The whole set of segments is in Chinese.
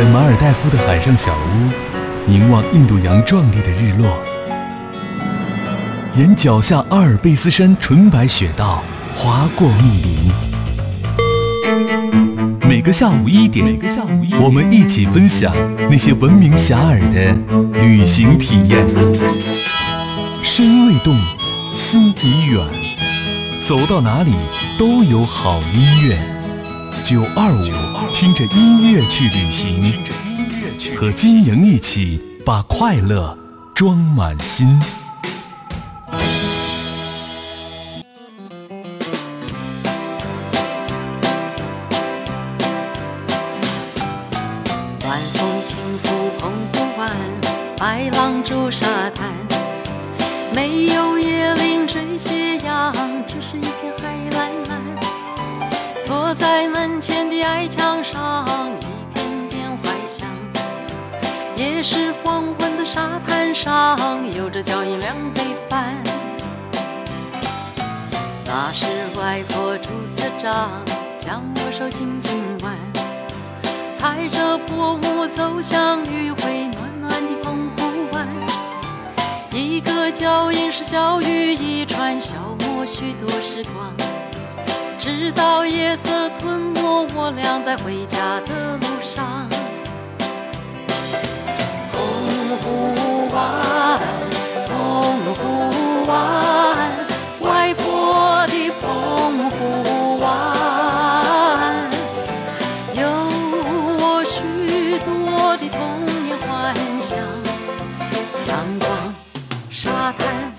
在马尔代夫的海上小屋，凝望印度洋壮丽的日落。沿脚下阿尔卑斯山纯白雪道滑过密林。每个下午一点，每个下午一，我们一起分享那些闻名遐迩的旅行体验。身未动，心已远，走到哪里都有好音乐。九二五，听着音乐去旅行，和金莹一起把快乐装满心。在门前的矮墙上，一片片怀想。也是黄昏的沙滩上，有着脚印两对半。那是外婆拄着杖，将我手轻轻挽，踩着薄雾走向余晖暖暖的澎湖湾。一个脚印是小雨一串，消磨许多时光。直到夜色吞没我俩在回家的路上。澎湖湾，澎湖湾，外婆的澎湖湾。有我许多的童年幻想，阳光沙滩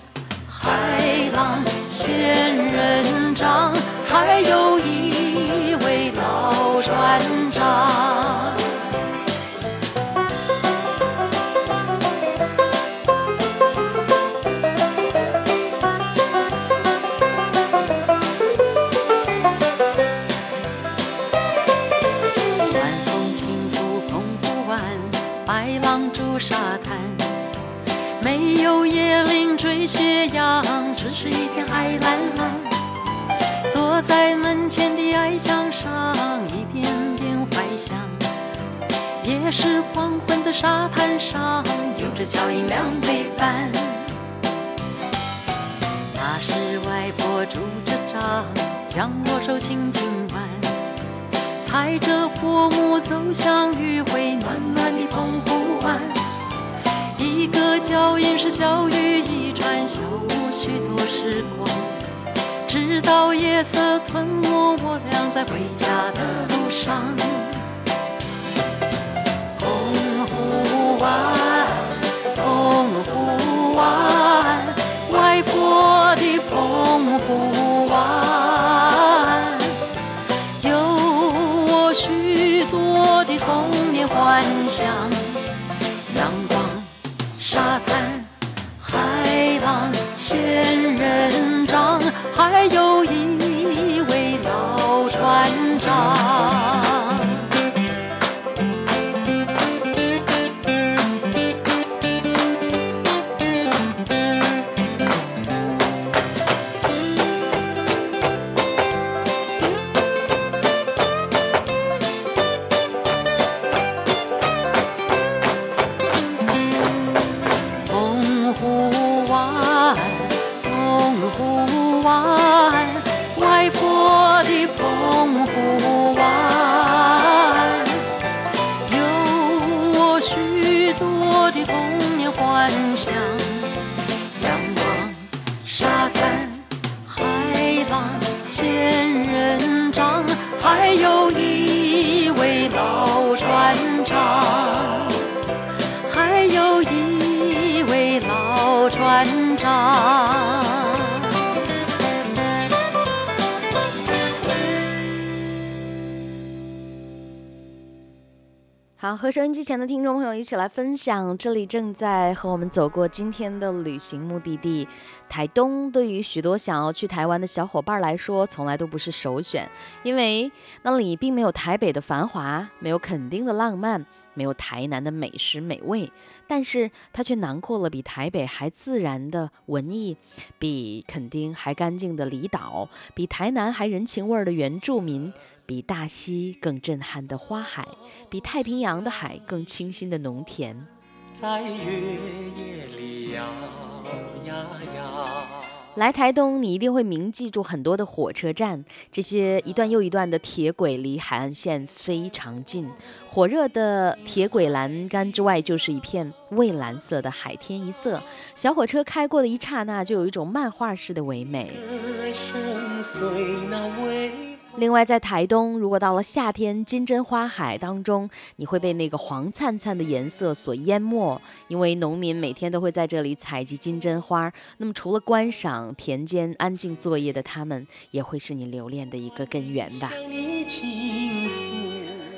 光，直到夜色吞没我俩在回家的路上。澎湖湾，澎湖湾，外婆的澎湖湾，有我许多的童年幻想。阳光沙滩、浪仙人掌还有一位老船长。澎湖湾，外婆的澎湖湾，有我许多的童年幻想，仰望沙滩、海浪、仙人掌，还有一位老船长。还有一位老船长。和收音机前的听众朋友一起来分享，这里正在和我们走过今天的旅行目的地台东。对于许多想要去台湾的小伙伴来说，从来都不是首选，因为那里并没有台北的繁华，没有垦丁的浪漫。没有台南的美食美味，但是它却囊括了比台北还自然的文艺，比垦丁还干净的离岛，比台南还人情味儿的原住民，比大溪更震撼的花海，比太平洋的海更清新的农田。在月夜里摇呀摇。来台东，你一定会铭记住很多的火车站，这些一段又一段的铁轨离海岸线非常近。火热的铁轨栏杆之外，就是一片蔚蓝色的海天一色。小火车开过的一刹那，就有一种漫画式的唯美。另外，在台东，如果到了夏天，金针花海当中，你会被那个黄灿灿的颜色所淹没，因为农民每天都会在这里采集金针花。那么，除了观赏田间安静作业的他们，也会是你留恋的一个根源吧。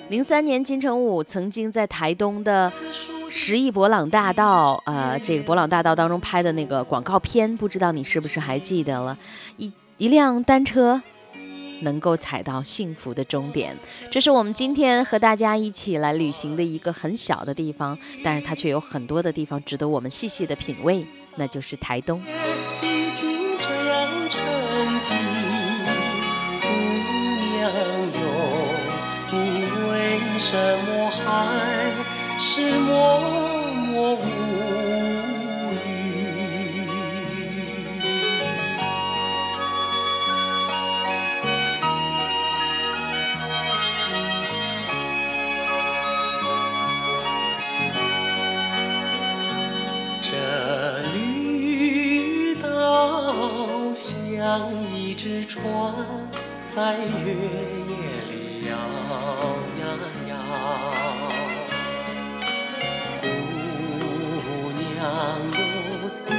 零三年，金城武曾经在台东的十亿博朗大道，呃，这个博朗大道当中拍的那个广告片，不知道你是不是还记得了？一一辆单车。能够踩到幸福的终点，这是我们今天和大家一起来旅行的一个很小的地方，但是它却有很多的地方值得我们细细的品味，那就是台东。你为什么还是默像一只船在月夜里摇呀摇，姑娘哟，你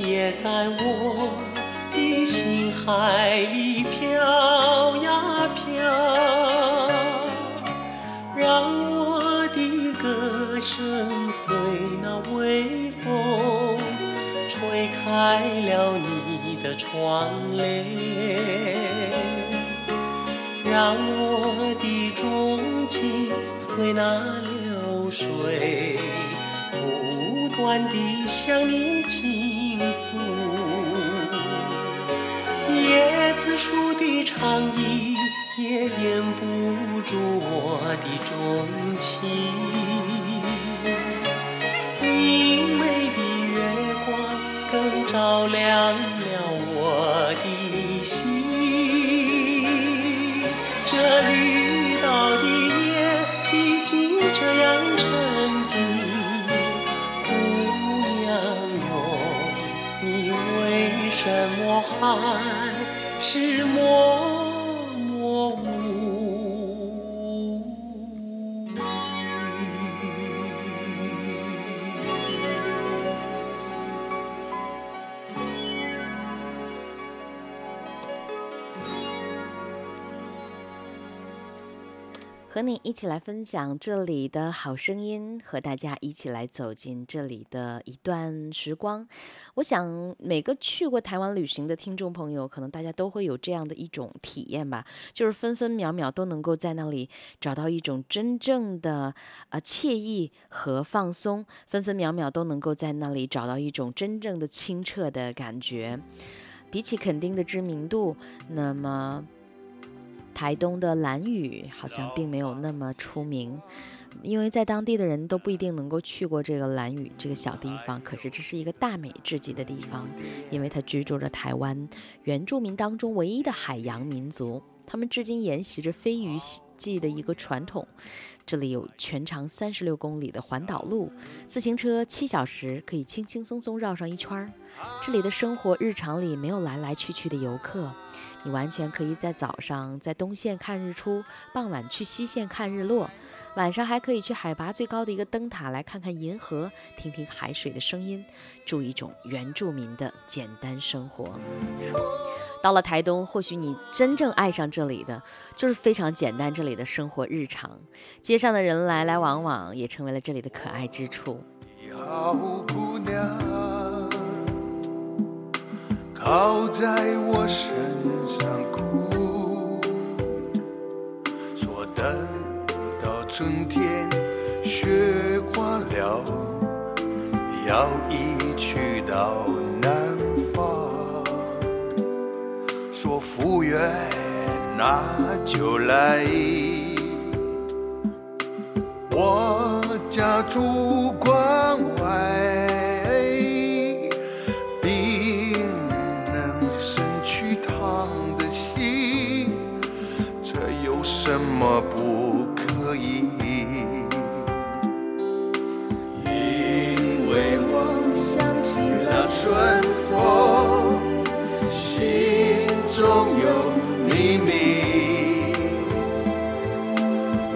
也在我的心海里飘呀飘，让我的歌声随那微风吹开了你。窗帘，让我的钟情随那流水不断地向你倾诉。椰子树的长影也掩不住我的钟情。明媚的月光更照亮。爱是魔和你一起来分享这里的好声音，和大家一起来走进这里的一段时光。我想每个去过台湾旅行的听众朋友，可能大家都会有这样的一种体验吧，就是分分秒秒都能够在那里找到一种真正的啊惬意和放松，分分秒秒都能够在那里找到一种真正的清澈的感觉。比起肯定的知名度，那么。台东的蓝屿好像并没有那么出名，因为在当地的人都不一定能够去过这个蓝屿这个小地方。可是这是一个大美至极的地方，因为它居住着台湾原住民当中唯一的海洋民族，他们至今沿袭着飞鱼季的一个传统。这里有全长三十六公里的环岛路，自行车七小时可以轻轻松松绕上一圈儿。这里的生活日常里没有来来去去的游客。你完全可以在早上在东线看日出，傍晚去西线看日落，晚上还可以去海拔最高的一个灯塔来看看银河，听听海水的声音，住一种原住民的简单生活。到了台东，或许你真正爱上这里的就是非常简单这里的生活日常，街上的人来来往往也成为了这里的可爱之处。好姑娘靠在我身上哭，说等到春天雪化了，要一去到南方。说福原那就来。我家住关春风，心中有秘密。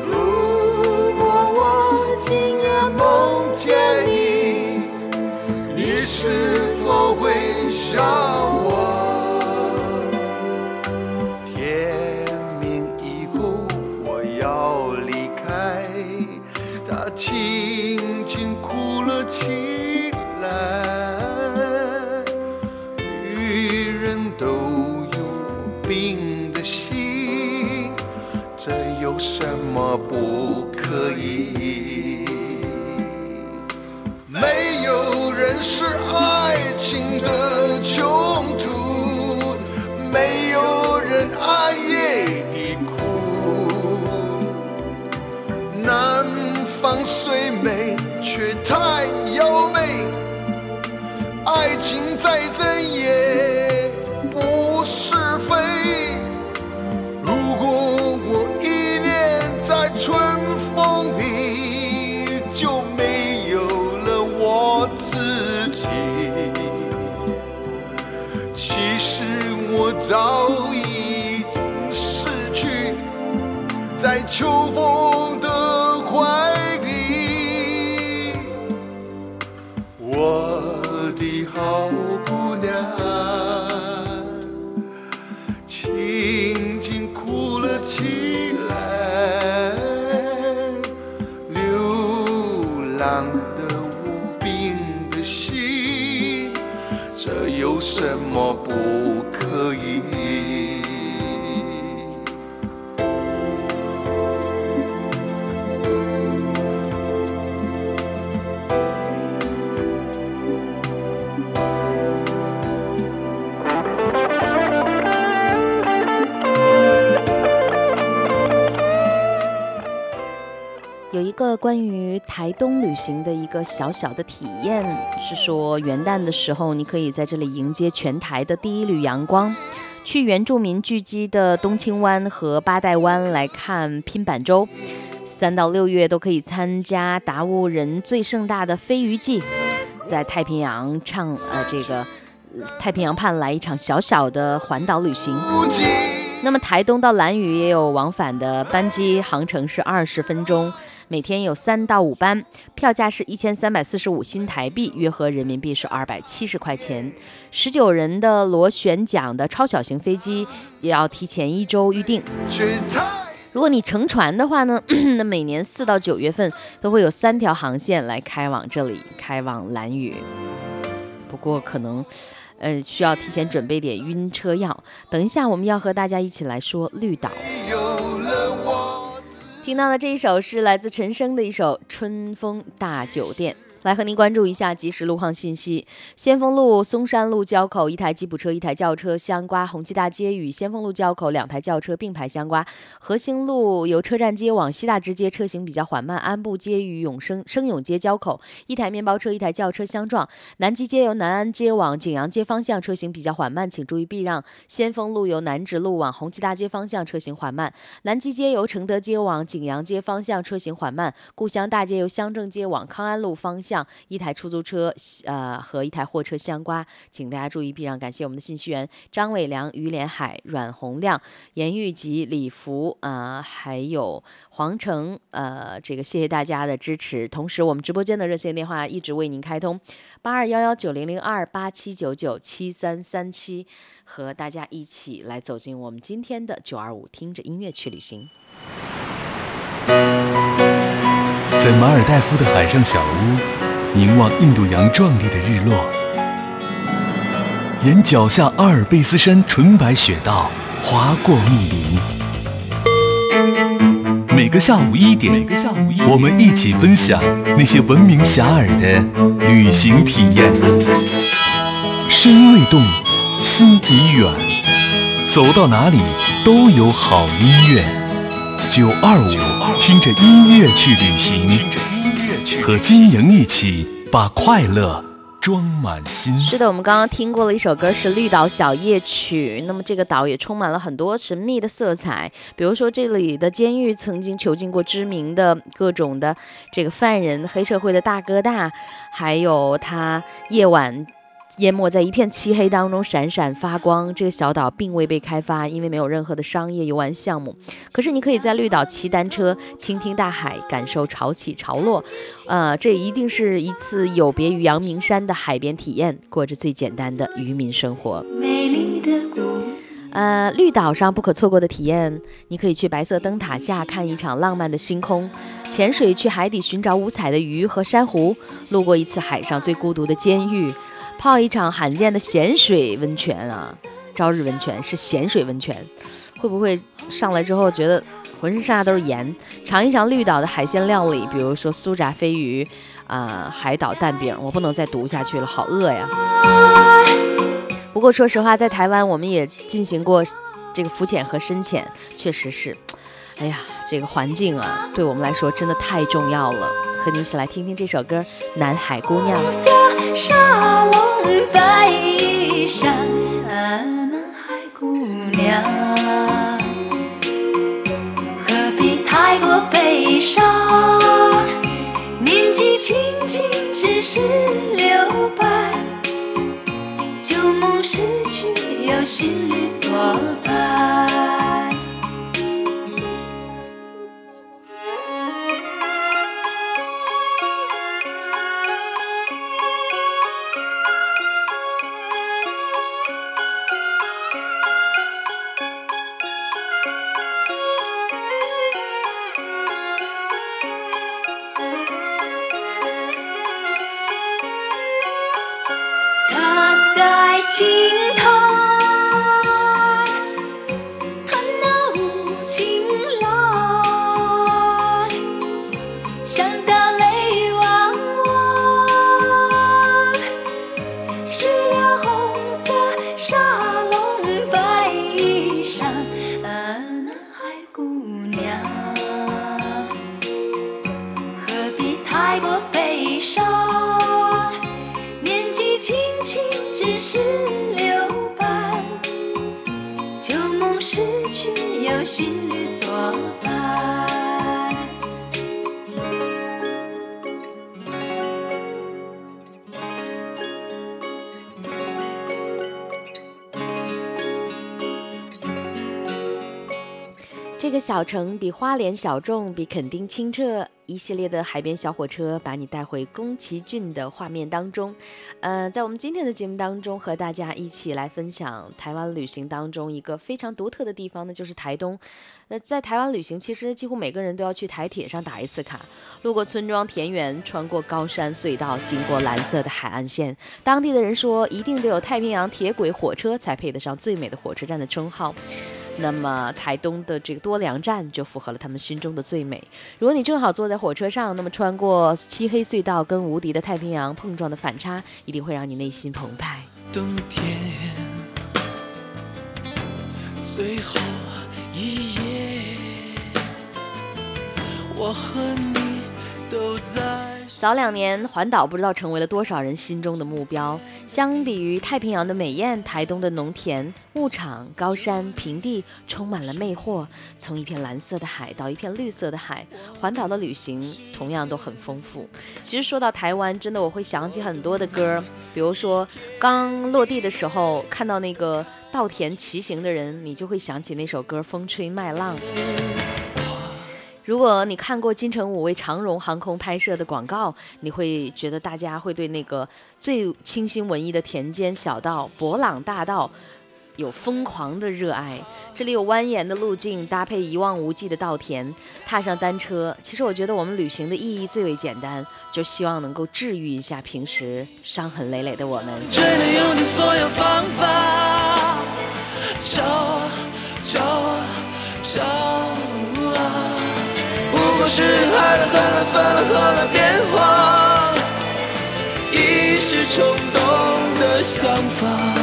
如果我今夜梦见你，你是否会想我？天明以后我要离开，他轻轻哭了起来。有什么不可以？没有人是爱情的穷途，没有人暗夜里哭。南方虽美，却太在秋风个关于台东旅行的一个小小的体验，是说元旦的时候，你可以在这里迎接全台的第一缕阳光，去原住民聚集的东清湾和八代湾来看拼板舟。三到六月都可以参加达悟人最盛大的飞鱼季，在太平洋唱呃这个太平洋畔来一场小小的环岛旅行。那么台东到兰屿也有往返的班机，航程是二十分钟，每天有三到五班，票价是一千三百四十五新台币，约合人民币是二百七十块钱。十九人的螺旋桨的超小型飞机也要提前一周预定。如果你乘船的话呢，那每年四到九月份都会有三条航线来开往这里，开往蓝屿。不过可能，呃，需要提前准备点晕车药。等一下，我们要和大家一起来说绿岛。听到的这一首是来自陈升的一首《春风大酒店》。来和您关注一下即时路况信息。先锋路、松山路交口，一台吉普车、一台轿车相刮；红旗大街与先锋路交口，两台轿车并排相刮。和兴路由车站街往西大直街车行比较缓慢。安步街与永生生永街交口，一台面包车、一台轿车相撞。南极街由南安街往景阳街方向车行比较缓慢，请注意避让。先锋路由南直路往红旗大街方向车行缓慢。南极街由承德街往景阳街方向车行缓慢，故乡大街由乡政街往康安路方向，一台出租车呃和一台货车相刮，请大家注意避让。感谢我们的信息员张伟良、于连海、阮洪亮、严玉吉、李福啊、呃还有黄成呃，这个谢谢大家的支持。同时，我们直播间的热线电话一直为您开通，八二幺幺九零零二八七九九七三三七，和大家一起来走进我们今天的九二五，听着音乐去旅行。在马尔代夫的海上小屋，凝望印度洋壮丽的日落，沿脚下阿尔卑斯山纯白雪道划过密林。每个下午一点，每个下午一点，我们一起分享那些闻名遐迩的旅行体验。身未动，心已远。走到哪里都有好音乐。九二五，听着音乐去旅行，和金莹一起把快乐装满心。是的，我们刚刚听过了一首歌，是《绿岛小夜曲》。那么这个岛也充满了很多神秘的色彩，比如说这里的监狱曾经囚禁过知名的各种的这个犯人，黑社会的大哥大，还有他夜晚。淹没在一片漆黑当中，闪闪发光。这个小岛并未被开发，因为没有任何的商业游玩项目。可是你可以在绿岛骑单车，倾听大海，感受潮起潮落。呃，这一定是一次有别于阳明山的海边体验，过着最简单的渔民生活。美丽的谷呃，绿岛上不可错过的体验，你可以去白色灯塔下看一场浪漫的星空，潜水去海底寻找五彩的鱼和珊瑚，路过一次海上最孤独的监狱。泡一场罕见的咸水温泉啊！朝日温泉是咸水温泉，会不会上来之后觉得浑身上下都是盐？尝一尝绿岛的海鲜料理，比如说酥炸飞鱼，啊，海岛蛋饼，我不能再读下去了，好饿呀！不过说实话，在台湾我们也进行过这个浮潜和深潜，确实是，哎呀，这个环境啊，对我们来说真的太重要了。和你一起来听听这首歌《南海姑娘》。白衣裳，南海姑娘，何必太过悲伤？年纪轻轻只是留白，旧梦逝去有新侣作伴。这个小城比花莲小众，比垦丁清澈。一系列的海边小火车把你带回宫崎骏的画面当中。呃，在我们今天的节目当中，和大家一起来分享台湾旅行当中一个非常独特的地方呢，就是台东。那在台湾旅行，其实几乎每个人都要去台铁上打一次卡，路过村庄田园，穿过高山隧道，经过蓝色的海岸线。当地的人说，一定得有太平洋铁轨火车才配得上最美的火车站的称号。那么台东的这个多良站就符合了他们心中的最美。如果你正好坐在火车上，那么穿过漆黑隧道跟无敌的太平洋碰撞的反差，一定会让你内心澎湃。冬天最后一夜，我和你都在。早两年，环岛不知道成为了多少人心中的目标。相比于太平洋的美艳，台东的农田、牧场、高山、平地充满了魅惑。从一片蓝色的海到一片绿色的海，环岛的旅行同样都很丰富。其实说到台湾，真的我会想起很多的歌，比如说刚落地的时候看到那个稻田骑行的人，你就会想起那首歌《风吹麦浪》。如果你看过金城武为长荣航空拍摄的广告，你会觉得大家会对那个最清新文艺的田间小道、博朗大道有疯狂的热爱。这里有蜿蜒的路径，搭配一望无际的稻田，踏上单车。其实我觉得我们旅行的意义最为简单，就希望能够治愈一下平时伤痕累累的我们。只能用尽所有方法是爱了恨了分了合了变化，一时冲动的想法。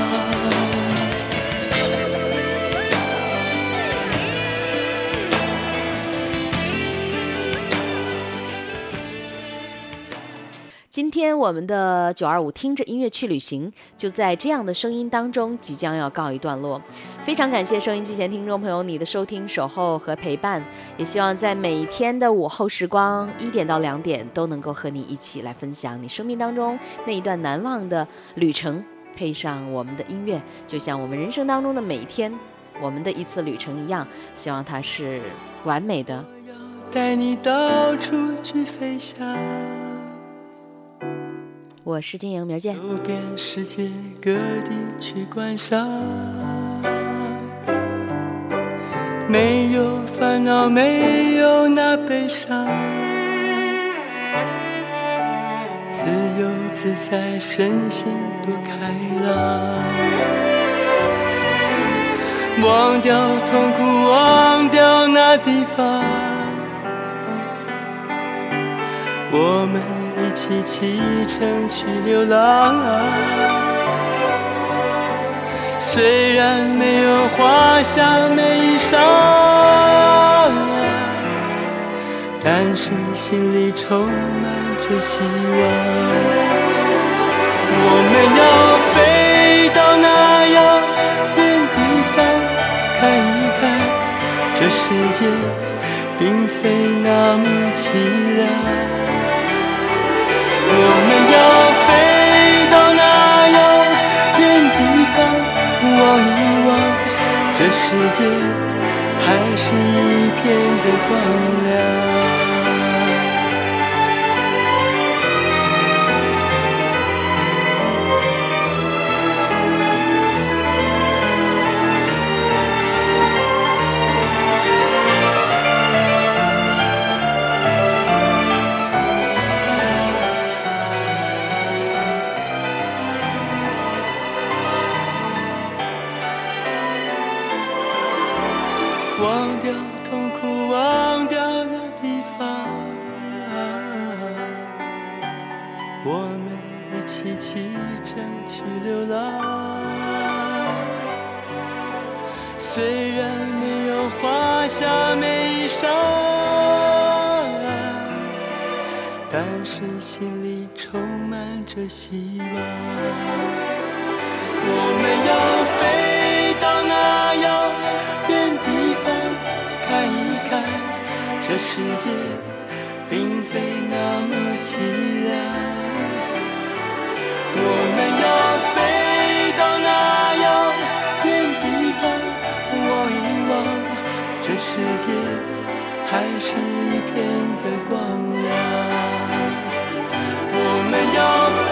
天我们的九二五听着音乐去旅行，就在这样的声音当中即将要告一段落。非常感谢收音机前听众朋友你的收听、守候和陪伴，也希望在每一天的午后时光一点到两点都能够和你一起来分享你生命当中那一段难忘的旅程，配上我们的音乐，就像我们人生当中的每一天，我们的一次旅程一样，希望它是完美的。带你到处去飞翔。我是金莹，明儿见。走遍世界各地去观赏，没有烦恼，没有那悲伤，自由自在，身心多开朗。忘掉痛苦，忘掉那地方，我们。一起启程去流浪，虽然没有华厦美衣裳，但是心里充满着希望。我们要飞到那遥远地方，看一看，这世界并非那么凄凉。世界还是一片的光亮。但是心里充满着希望，我们要飞到那遥远地方，看一看，这世界并非那么凄凉。我们要飞到那遥远地方，望一望，这世界还是一片的光。要飞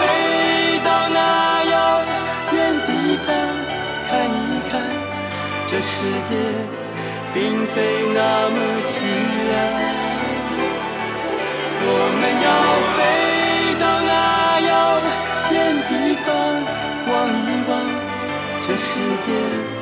到那遥远地方，看一看，这世界并非那么凄凉。我们要飞到那遥远地方，望一望，这世界。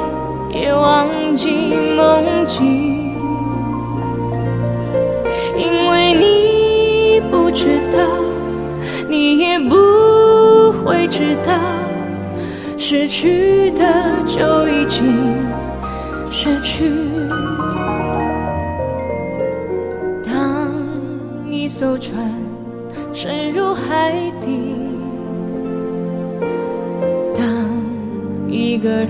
也忘记梦境，因为你不知道，你也不会知道，失去的就已经失去。当一艘船沉入海底，当一个人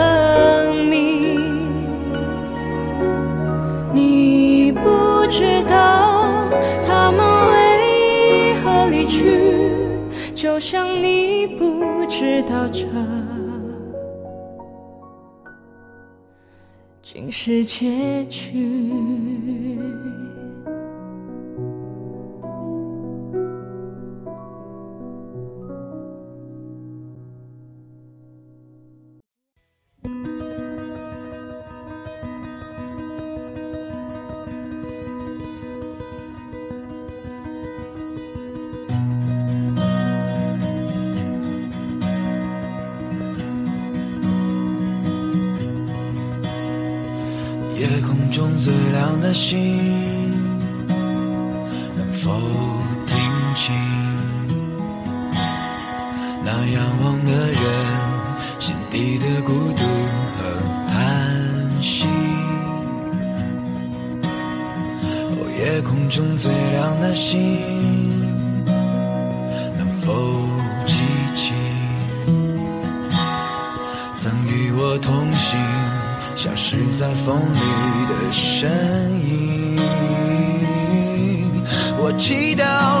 知道这竟是结局。情那仰望的人心底的孤独和叹息？哦，夜空中最亮的星，能否记起曾与我同行？消失在风里的身影。我祈祷